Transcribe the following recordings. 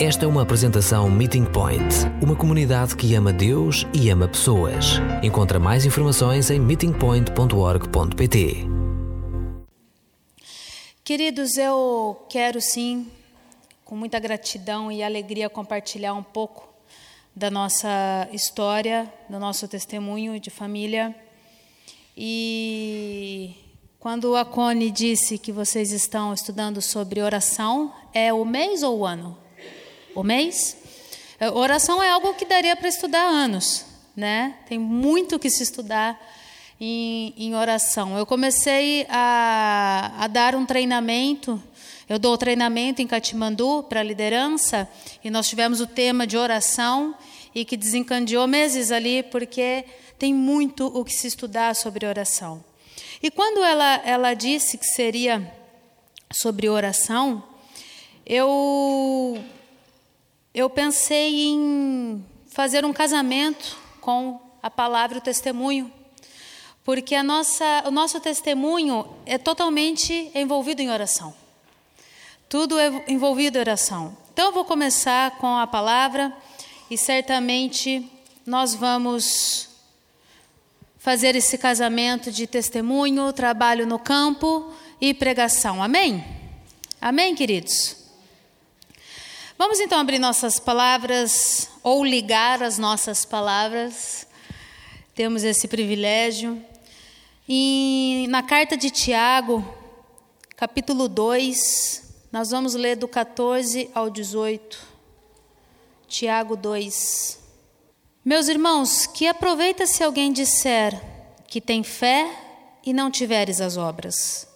Esta é uma apresentação Meeting Point, uma comunidade que ama Deus e ama pessoas. Encontra mais informações em meetingpoint.org.pt. Queridos, eu quero sim, com muita gratidão e alegria, compartilhar um pouco da nossa história, do nosso testemunho de família. E quando a Cone disse que vocês estão estudando sobre oração, é o mês ou o ano? O mês? É, oração é algo que daria para estudar anos, né? Tem muito que se estudar em, em oração. Eu comecei a, a dar um treinamento. Eu dou treinamento em Katmandu para liderança e nós tivemos o tema de oração e que desencadeou meses ali porque tem muito o que se estudar sobre oração. E quando ela, ela disse que seria sobre oração, eu, eu pensei em fazer um casamento com a palavra e o testemunho, porque a nossa, o nosso testemunho é totalmente envolvido em oração. Tudo é envolvido em oração. Então eu vou começar com a palavra e certamente nós vamos fazer esse casamento de testemunho, trabalho no campo e pregação. Amém? Amém, queridos? Vamos então abrir nossas palavras ou ligar as nossas palavras. Temos esse privilégio. E na carta de Tiago, capítulo 2, nós vamos ler do 14 ao 18. Tiago 2. Meus irmãos, que aproveita se alguém disser que tem fé e não tiveres as obras?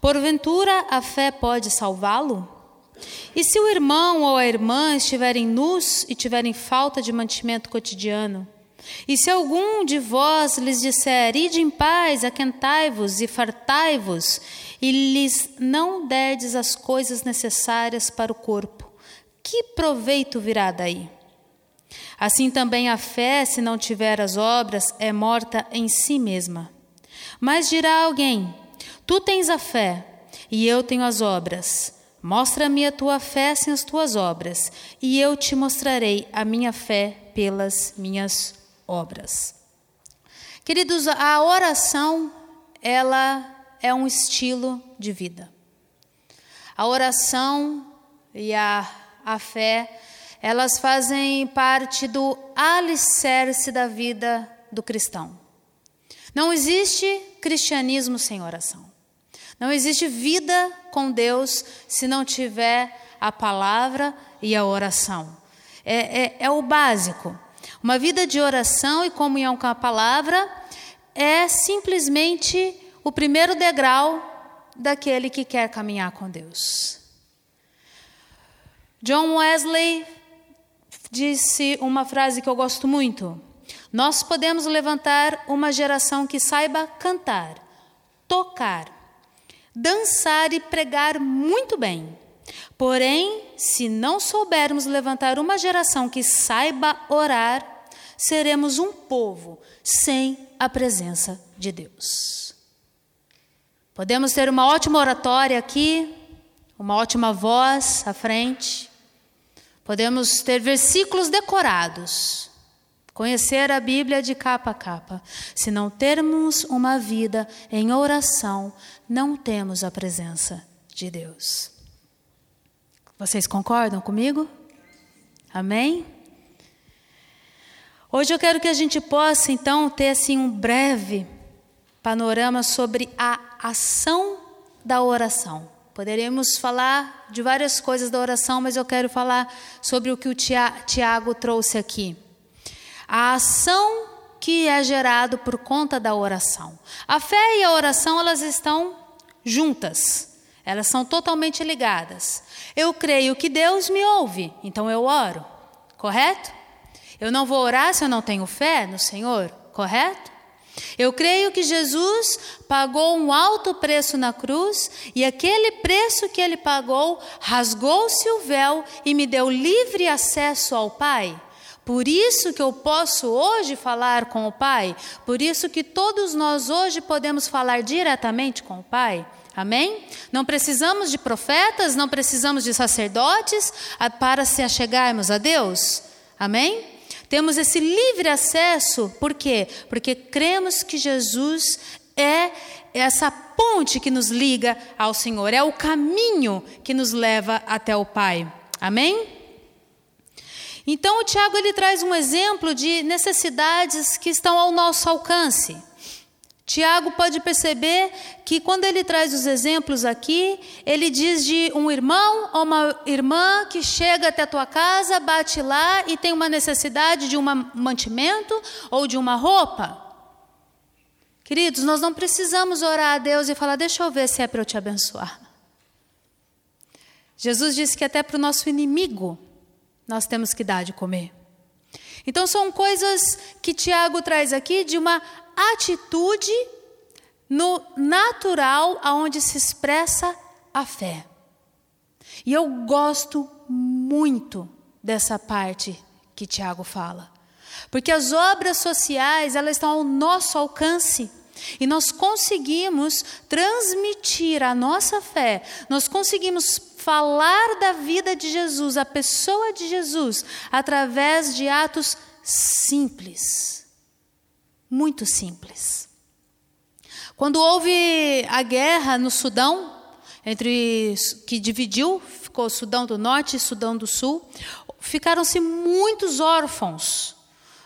Porventura a fé pode salvá-lo? E se o irmão ou a irmã estiverem nus e tiverem falta de mantimento cotidiano? E se algum de vós lhes disser, ide em paz, aquentai-vos e fartai-vos, e lhes não derdes as coisas necessárias para o corpo, que proveito virá daí? Assim também a fé, se não tiver as obras, é morta em si mesma. Mas dirá alguém: Tu tens a fé, e eu tenho as obras. Mostra-me a tua fé sem as tuas obras, e eu te mostrarei a minha fé pelas minhas obras. Queridos, a oração, ela é um estilo de vida. A oração e a, a fé elas fazem parte do alicerce da vida do cristão. Não existe cristianismo sem oração. Não existe vida com Deus se não tiver a palavra e a oração. É, é, é o básico. Uma vida de oração e comunhão com a palavra é simplesmente o primeiro degrau daquele que quer caminhar com Deus. John Wesley disse uma frase que eu gosto muito. Nós podemos levantar uma geração que saiba cantar, tocar, dançar e pregar muito bem. Porém, se não soubermos levantar uma geração que saiba orar, seremos um povo sem a presença de Deus. Podemos ter uma ótima oratória aqui, uma ótima voz à frente, Podemos ter versículos decorados, conhecer a Bíblia de capa a capa. Se não termos uma vida em oração, não temos a presença de Deus. Vocês concordam comigo? Amém? Hoje eu quero que a gente possa então ter assim um breve panorama sobre a ação da oração. Poderíamos falar de várias coisas da oração, mas eu quero falar sobre o que o Tiago trouxe aqui. A ação que é gerado por conta da oração. A fé e a oração, elas estão juntas. Elas são totalmente ligadas. Eu creio que Deus me ouve, então eu oro. Correto? Eu não vou orar se eu não tenho fé no Senhor, correto? Eu creio que Jesus pagou um alto preço na cruz e aquele preço que ele pagou rasgou-se o véu e me deu livre acesso ao Pai. Por isso que eu posso hoje falar com o Pai, por isso que todos nós hoje podemos falar diretamente com o Pai. Amém? Não precisamos de profetas, não precisamos de sacerdotes para se achegarmos a Deus. Amém? Temos esse livre acesso, por quê? Porque cremos que Jesus é essa ponte que nos liga ao Senhor, é o caminho que nos leva até o Pai. Amém? Então o Tiago ele traz um exemplo de necessidades que estão ao nosso alcance. Tiago pode perceber que quando ele traz os exemplos aqui, ele diz de um irmão ou uma irmã que chega até a tua casa, bate lá e tem uma necessidade de um mantimento ou de uma roupa. Queridos, nós não precisamos orar a Deus e falar, deixa eu ver se é para eu te abençoar. Jesus disse que até para o nosso inimigo nós temos que dar de comer. Então são coisas que Tiago traz aqui de uma atitude no natural aonde se expressa a fé. E eu gosto muito dessa parte que Tiago fala. Porque as obras sociais, elas estão ao nosso alcance. E nós conseguimos transmitir a nossa fé, nós conseguimos falar da vida de Jesus, a pessoa de Jesus, através de atos simples. Muito simples. Quando houve a guerra no Sudão, entre que dividiu, ficou Sudão do Norte e Sudão do Sul, ficaram-se muitos órfãos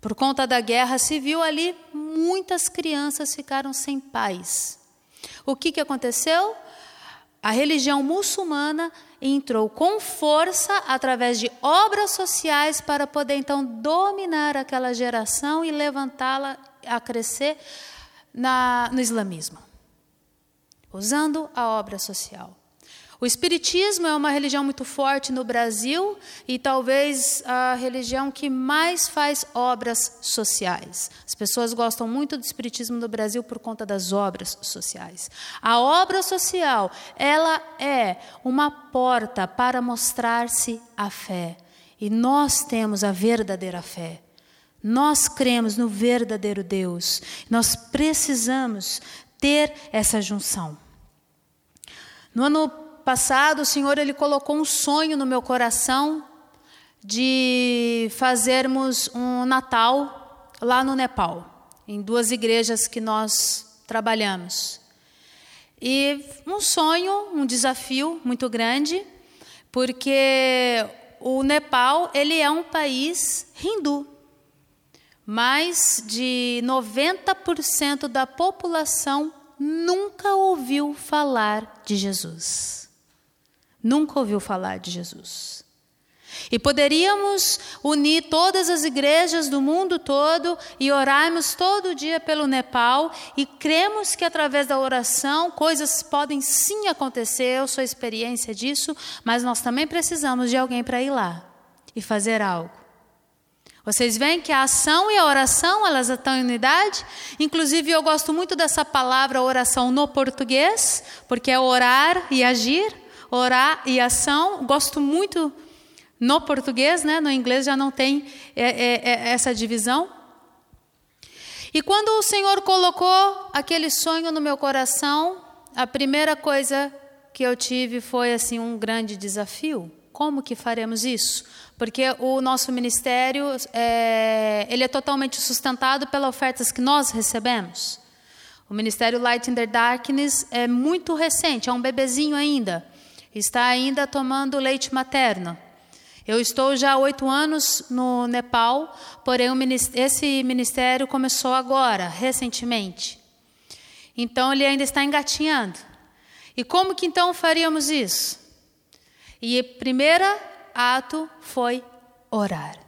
por conta da guerra civil ali, muitas crianças ficaram sem pais. O que, que aconteceu? A religião muçulmana entrou com força através de obras sociais para poder então dominar aquela geração e levantá-la a crescer na, no islamismo, usando a obra social. O Espiritismo é uma religião muito forte no Brasil e talvez a religião que mais faz obras sociais. As pessoas gostam muito do Espiritismo no Brasil por conta das obras sociais. A obra social, ela é uma porta para mostrar-se a fé. E nós temos a verdadeira fé. Nós cremos no verdadeiro Deus. Nós precisamos ter essa junção. No ano passado, o Senhor ele colocou um sonho no meu coração de fazermos um Natal lá no Nepal, em duas igrejas que nós trabalhamos. E um sonho, um desafio muito grande, porque o Nepal ele é um país hindu. Mais de 90% da população nunca ouviu falar de Jesus nunca ouviu falar de Jesus. E poderíamos unir todas as igrejas do mundo todo e orarmos todo dia pelo Nepal e cremos que através da oração coisas podem sim acontecer, eu sou experiência disso, mas nós também precisamos de alguém para ir lá e fazer algo. Vocês veem que a ação e a oração, elas estão em unidade? Inclusive, eu gosto muito dessa palavra oração no português, porque é orar e agir orar e ação. Gosto muito no português, né? no inglês já não tem é, é, é, essa divisão. E quando o Senhor colocou aquele sonho no meu coração, a primeira coisa que eu tive foi assim um grande desafio. Como que faremos isso? Porque o nosso ministério é, ele é totalmente sustentado pelas ofertas que nós recebemos. O ministério Light in the Darkness é muito recente, é um bebezinho ainda está ainda tomando leite materno. Eu estou já há oito anos no Nepal, porém esse ministério começou agora, recentemente. Então ele ainda está engatinhando. E como que então faríamos isso? E o primeiro ato foi orar.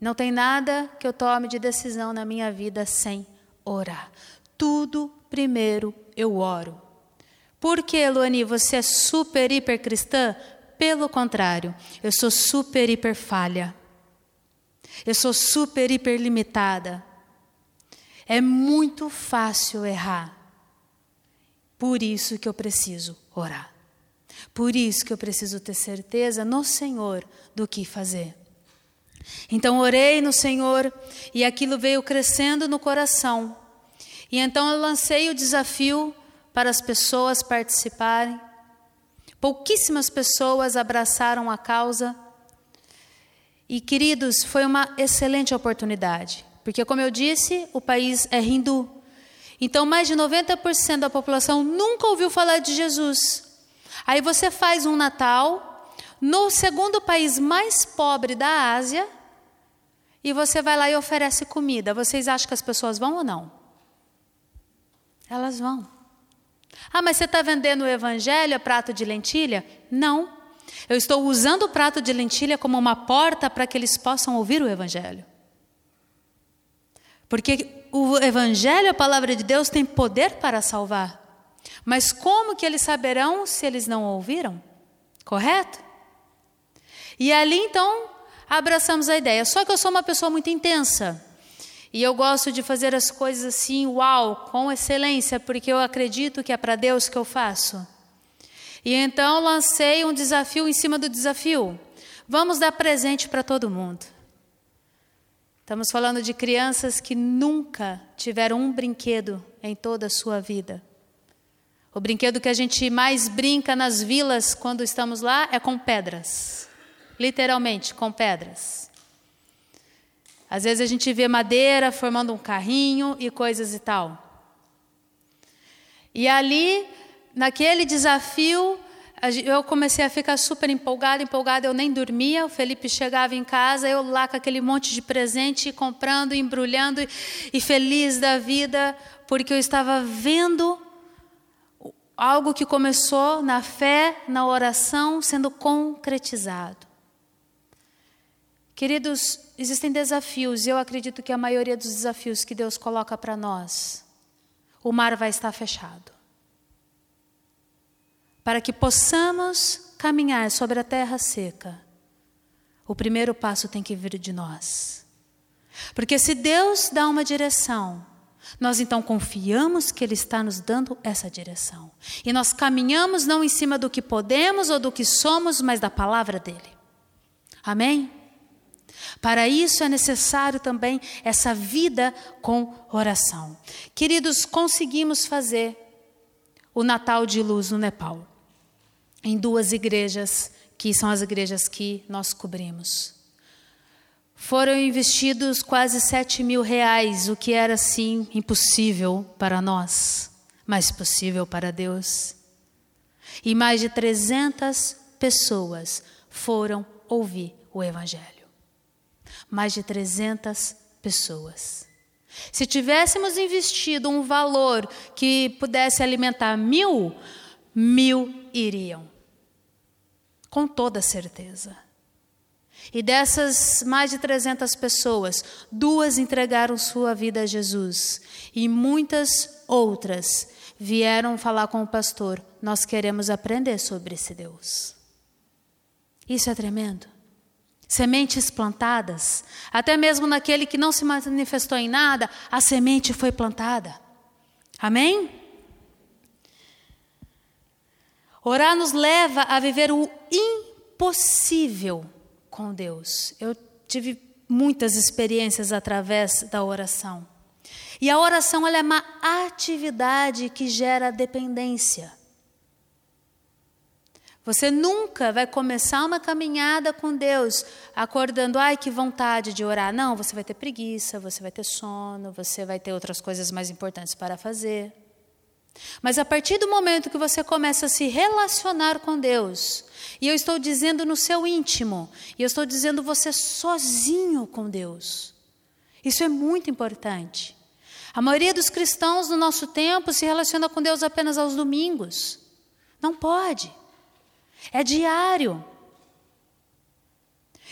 Não tem nada que eu tome de decisão na minha vida sem orar. Tudo primeiro eu oro. Por que, Luani, você é super, hiper cristã? Pelo contrário, eu sou super, hiper falha. Eu sou super, hiper limitada. É muito fácil errar. Por isso que eu preciso orar. Por isso que eu preciso ter certeza no Senhor do que fazer. Então orei no Senhor e aquilo veio crescendo no coração. E então eu lancei o desafio para as pessoas participarem. Pouquíssimas pessoas abraçaram a causa. E, queridos, foi uma excelente oportunidade, porque, como eu disse, o país é hindu. Então, mais de 90% da população nunca ouviu falar de Jesus. Aí você faz um Natal no segundo país mais pobre da Ásia e você vai lá e oferece comida. Vocês acham que as pessoas vão ou não? Elas vão. Ah, mas você está vendendo o evangelho a prato de lentilha? Não. Eu estou usando o prato de lentilha como uma porta para que eles possam ouvir o evangelho. Porque o evangelho, a palavra de Deus, tem poder para salvar. Mas como que eles saberão se eles não ouviram? Correto? E ali então abraçamos a ideia. Só que eu sou uma pessoa muito intensa. E eu gosto de fazer as coisas assim, uau, com excelência, porque eu acredito que é para Deus que eu faço. E então lancei um desafio em cima do desafio. Vamos dar presente para todo mundo. Estamos falando de crianças que nunca tiveram um brinquedo em toda a sua vida. O brinquedo que a gente mais brinca nas vilas quando estamos lá é com pedras. Literalmente, com pedras. Às vezes a gente vê madeira formando um carrinho e coisas e tal. E ali, naquele desafio, eu comecei a ficar super empolgada, empolgada, eu nem dormia. O Felipe chegava em casa, eu lá com aquele monte de presente, comprando, embrulhando e feliz da vida, porque eu estava vendo algo que começou na fé, na oração, sendo concretizado. Queridos, existem desafios, e eu acredito que a maioria dos desafios que Deus coloca para nós, o mar vai estar fechado. Para que possamos caminhar sobre a terra seca, o primeiro passo tem que vir de nós. Porque se Deus dá uma direção, nós então confiamos que Ele está nos dando essa direção. E nós caminhamos não em cima do que podemos ou do que somos, mas da palavra dEle. Amém? Para isso é necessário também essa vida com oração. Queridos, conseguimos fazer o Natal de Luz no Nepal, em duas igrejas, que são as igrejas que nós cobrimos. Foram investidos quase sete mil reais, o que era sim impossível para nós, mas possível para Deus. E mais de 300 pessoas foram ouvir o Evangelho. Mais de 300 pessoas. Se tivéssemos investido um valor que pudesse alimentar mil, mil iriam. Com toda certeza. E dessas mais de 300 pessoas, duas entregaram sua vida a Jesus. E muitas outras vieram falar com o pastor: Nós queremos aprender sobre esse Deus. Isso é tremendo. Sementes plantadas, até mesmo naquele que não se manifestou em nada, a semente foi plantada. Amém? Orar nos leva a viver o impossível com Deus. Eu tive muitas experiências através da oração. E a oração é uma atividade que gera dependência. Você nunca vai começar uma caminhada com Deus acordando, ai que vontade de orar. Não, você vai ter preguiça, você vai ter sono, você vai ter outras coisas mais importantes para fazer. Mas a partir do momento que você começa a se relacionar com Deus, e eu estou dizendo no seu íntimo, e eu estou dizendo você sozinho com Deus, isso é muito importante. A maioria dos cristãos no nosso tempo se relaciona com Deus apenas aos domingos. Não pode. É diário.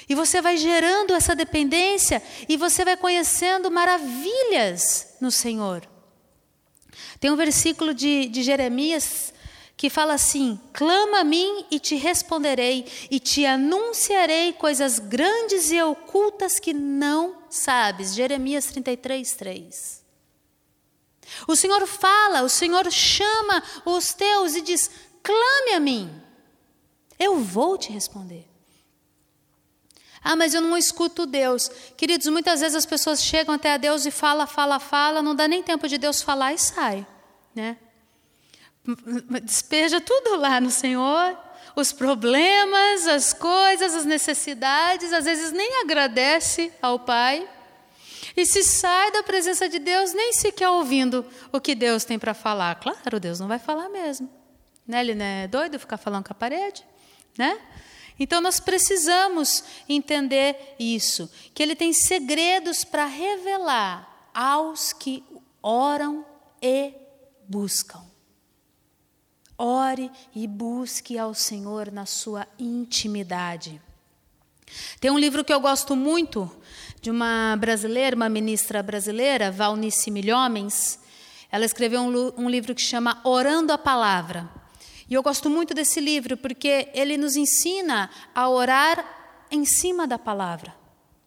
E você vai gerando essa dependência e você vai conhecendo maravilhas no Senhor. Tem um versículo de, de Jeremias que fala assim: Clama a mim e te responderei, e te anunciarei coisas grandes e ocultas que não sabes. Jeremias 33, 3. O Senhor fala, o Senhor chama os teus e diz: Clame a mim, eu vou te responder. Ah, mas eu não escuto Deus. Queridos, muitas vezes as pessoas chegam até a Deus e fala, fala, fala, não dá nem tempo de Deus falar e sai, né? despeja tudo lá no Senhor, os problemas, as coisas, as necessidades, às vezes nem agradece ao Pai. E se sai da presença de Deus, nem sequer ouvindo o que Deus tem para falar. Claro, Deus não vai falar mesmo. Né? Ele não é doido ficar falando com a parede? Né? Então nós precisamos entender isso, que ele tem segredos para revelar aos que oram e buscam. Ore e busque ao Senhor na sua intimidade. Tem um livro que eu gosto muito, de uma brasileira, uma ministra brasileira, Valnice Milhomens. Ela escreveu um, um livro que chama Orando a Palavra. E eu gosto muito desse livro porque ele nos ensina a orar em cima da palavra,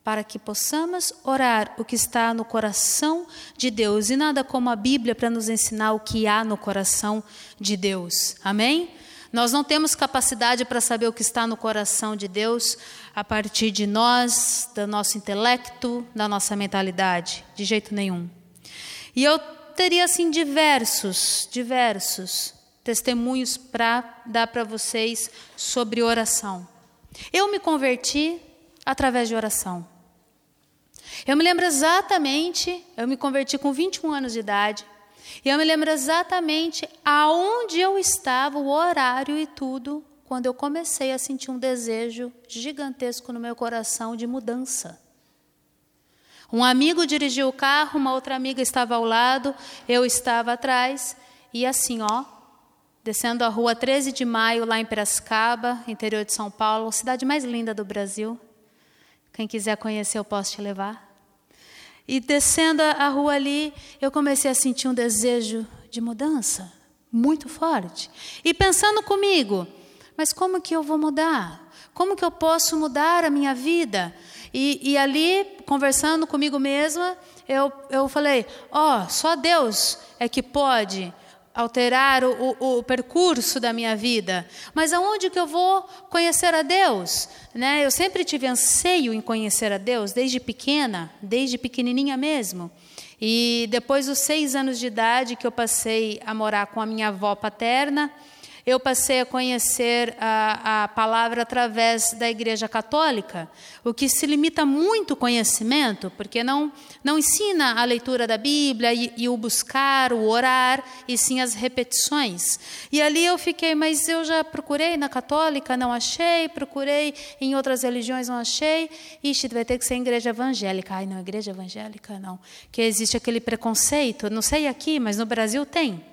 para que possamos orar o que está no coração de Deus. E nada como a Bíblia para nos ensinar o que há no coração de Deus. Amém? Nós não temos capacidade para saber o que está no coração de Deus a partir de nós, do nosso intelecto, da nossa mentalidade, de jeito nenhum. E eu teria assim diversos, diversos testemunhos para dar para vocês sobre oração. Eu me converti através de oração. Eu me lembro exatamente, eu me converti com 21 anos de idade, e eu me lembro exatamente aonde eu estava, o horário e tudo, quando eu comecei a sentir um desejo gigantesco no meu coração de mudança. Um amigo dirigiu o carro, uma outra amiga estava ao lado, eu estava atrás, e assim, ó, descendo a rua 13 de maio, lá em Piracicaba, interior de São Paulo, cidade mais linda do Brasil. Quem quiser conhecer, eu posso te levar. E descendo a rua ali, eu comecei a sentir um desejo de mudança muito forte. E pensando comigo, mas como que eu vou mudar? Como que eu posso mudar a minha vida? E, e ali, conversando comigo mesma, eu, eu falei: Ó, oh, só Deus é que pode alterar o, o, o, percurso da minha vida. Mas aonde que eu vou conhecer a Deus? Né? Eu sempre tive anseio em conhecer a Deus, desde pequena, desde pequenininha mesmo. E depois dos seis anos de idade que eu passei a morar com a minha avó paterna, eu passei a conhecer a, a palavra através da Igreja Católica, o que se limita muito conhecimento, porque não, não ensina a leitura da Bíblia e, e o buscar, o orar, e sim as repetições. E ali eu fiquei, mas eu já procurei na Católica, não achei, procurei em outras religiões, não achei. Ixi, vai ter que ser igreja evangélica. Ai, não, igreja evangélica não. Que existe aquele preconceito, não sei aqui, mas no Brasil tem.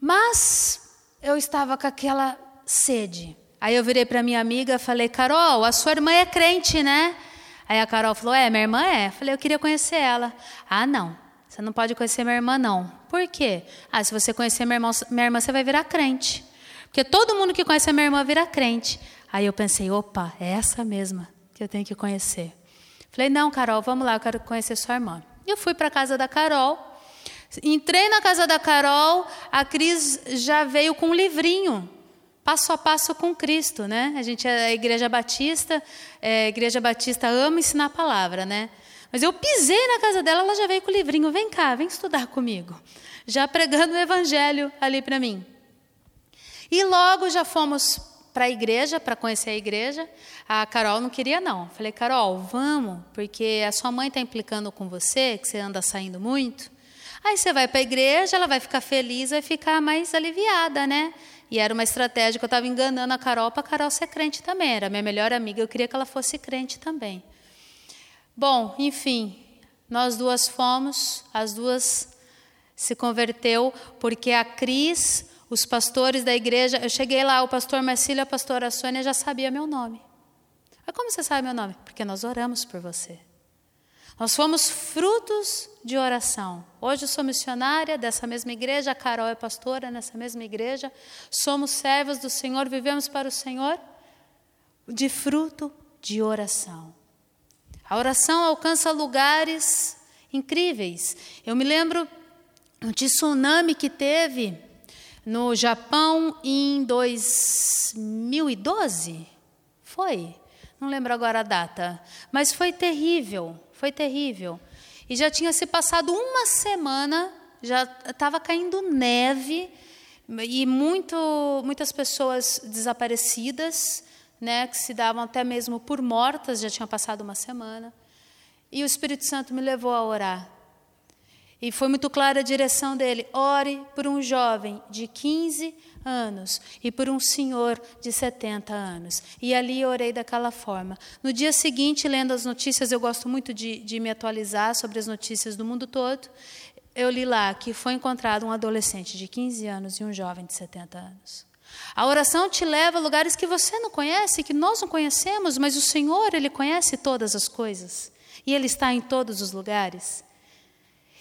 Mas eu estava com aquela sede. Aí eu virei para minha amiga falei: Carol, a sua irmã é crente, né? Aí a Carol falou: É, minha irmã é. Eu falei: Eu queria conhecer ela. Ah, não. Você não pode conhecer minha irmã, não. Por quê? Ah, se você conhecer minha irmã, minha irmã, você vai virar crente. Porque todo mundo que conhece a minha irmã vira crente. Aí eu pensei: opa, é essa mesma que eu tenho que conhecer. Falei: Não, Carol, vamos lá, eu quero conhecer sua irmã. Eu fui para casa da Carol. Entrei na casa da Carol, a Cris já veio com um livrinho, passo a passo com Cristo, né? A gente é a Igreja Batista, é, a Igreja Batista ama ensinar a palavra, né? Mas eu pisei na casa dela, ela já veio com o livrinho, vem cá, vem estudar comigo. Já pregando o evangelho ali para mim. E logo já fomos para a igreja, para conhecer a igreja. A Carol não queria, não. Falei, Carol, vamos, porque a sua mãe está implicando com você, que você anda saindo muito. Aí você vai para a igreja, ela vai ficar feliz, vai ficar mais aliviada, né? E era uma estratégia que eu estava enganando a Carol para a Carol ser crente também. Era minha melhor amiga, eu queria que ela fosse crente também. Bom, enfim, nós duas fomos, as duas se converteu, porque a Cris, os pastores da igreja, eu cheguei lá, o pastor Marcílio e a pastora Sônia já sabia meu nome. Mas como você sabe meu nome? Porque nós oramos por você. Nós fomos frutos de oração. Hoje eu sou missionária dessa mesma igreja, a Carol é pastora nessa mesma igreja. Somos servos do Senhor, vivemos para o Senhor de fruto de oração. A oração alcança lugares incríveis. Eu me lembro de tsunami que teve no Japão em 2012. Foi? Não lembro agora a data, mas foi terrível. Foi terrível. E já tinha se passado uma semana já estava caindo neve e muito, muitas pessoas desaparecidas, né, que se davam até mesmo por mortas, já tinha passado uma semana. E o Espírito Santo me levou a orar. E foi muito clara a direção dele: ore por um jovem de 15 anos e por um senhor de 70 anos. E ali orei daquela forma. No dia seguinte, lendo as notícias, eu gosto muito de, de me atualizar sobre as notícias do mundo todo. Eu li lá que foi encontrado um adolescente de 15 anos e um jovem de 70 anos. A oração te leva a lugares que você não conhece, que nós não conhecemos, mas o Senhor, Ele conhece todas as coisas. E Ele está em todos os lugares.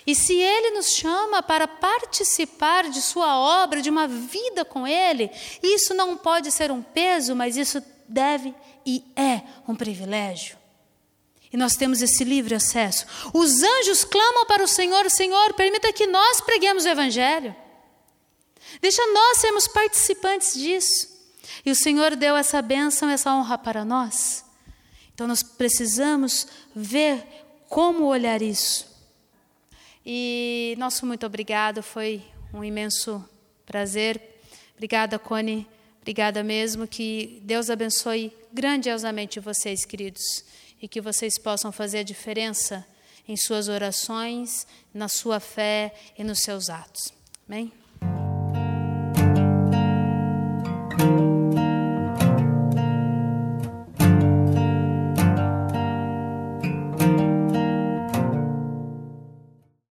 E se Ele nos chama para participar de Sua obra, de uma vida com Ele, isso não pode ser um peso, mas isso deve e é um privilégio. E nós temos esse livre acesso. Os anjos clamam para o Senhor: Senhor, permita que nós preguemos o Evangelho. Deixa nós sermos participantes disso. E o Senhor deu essa bênção, essa honra para nós. Então nós precisamos ver como olhar isso. E nosso muito obrigado, foi um imenso prazer. Obrigada, Cone. Obrigada mesmo. Que Deus abençoe grandiosamente vocês, queridos, e que vocês possam fazer a diferença em suas orações, na sua fé e nos seus atos. Amém?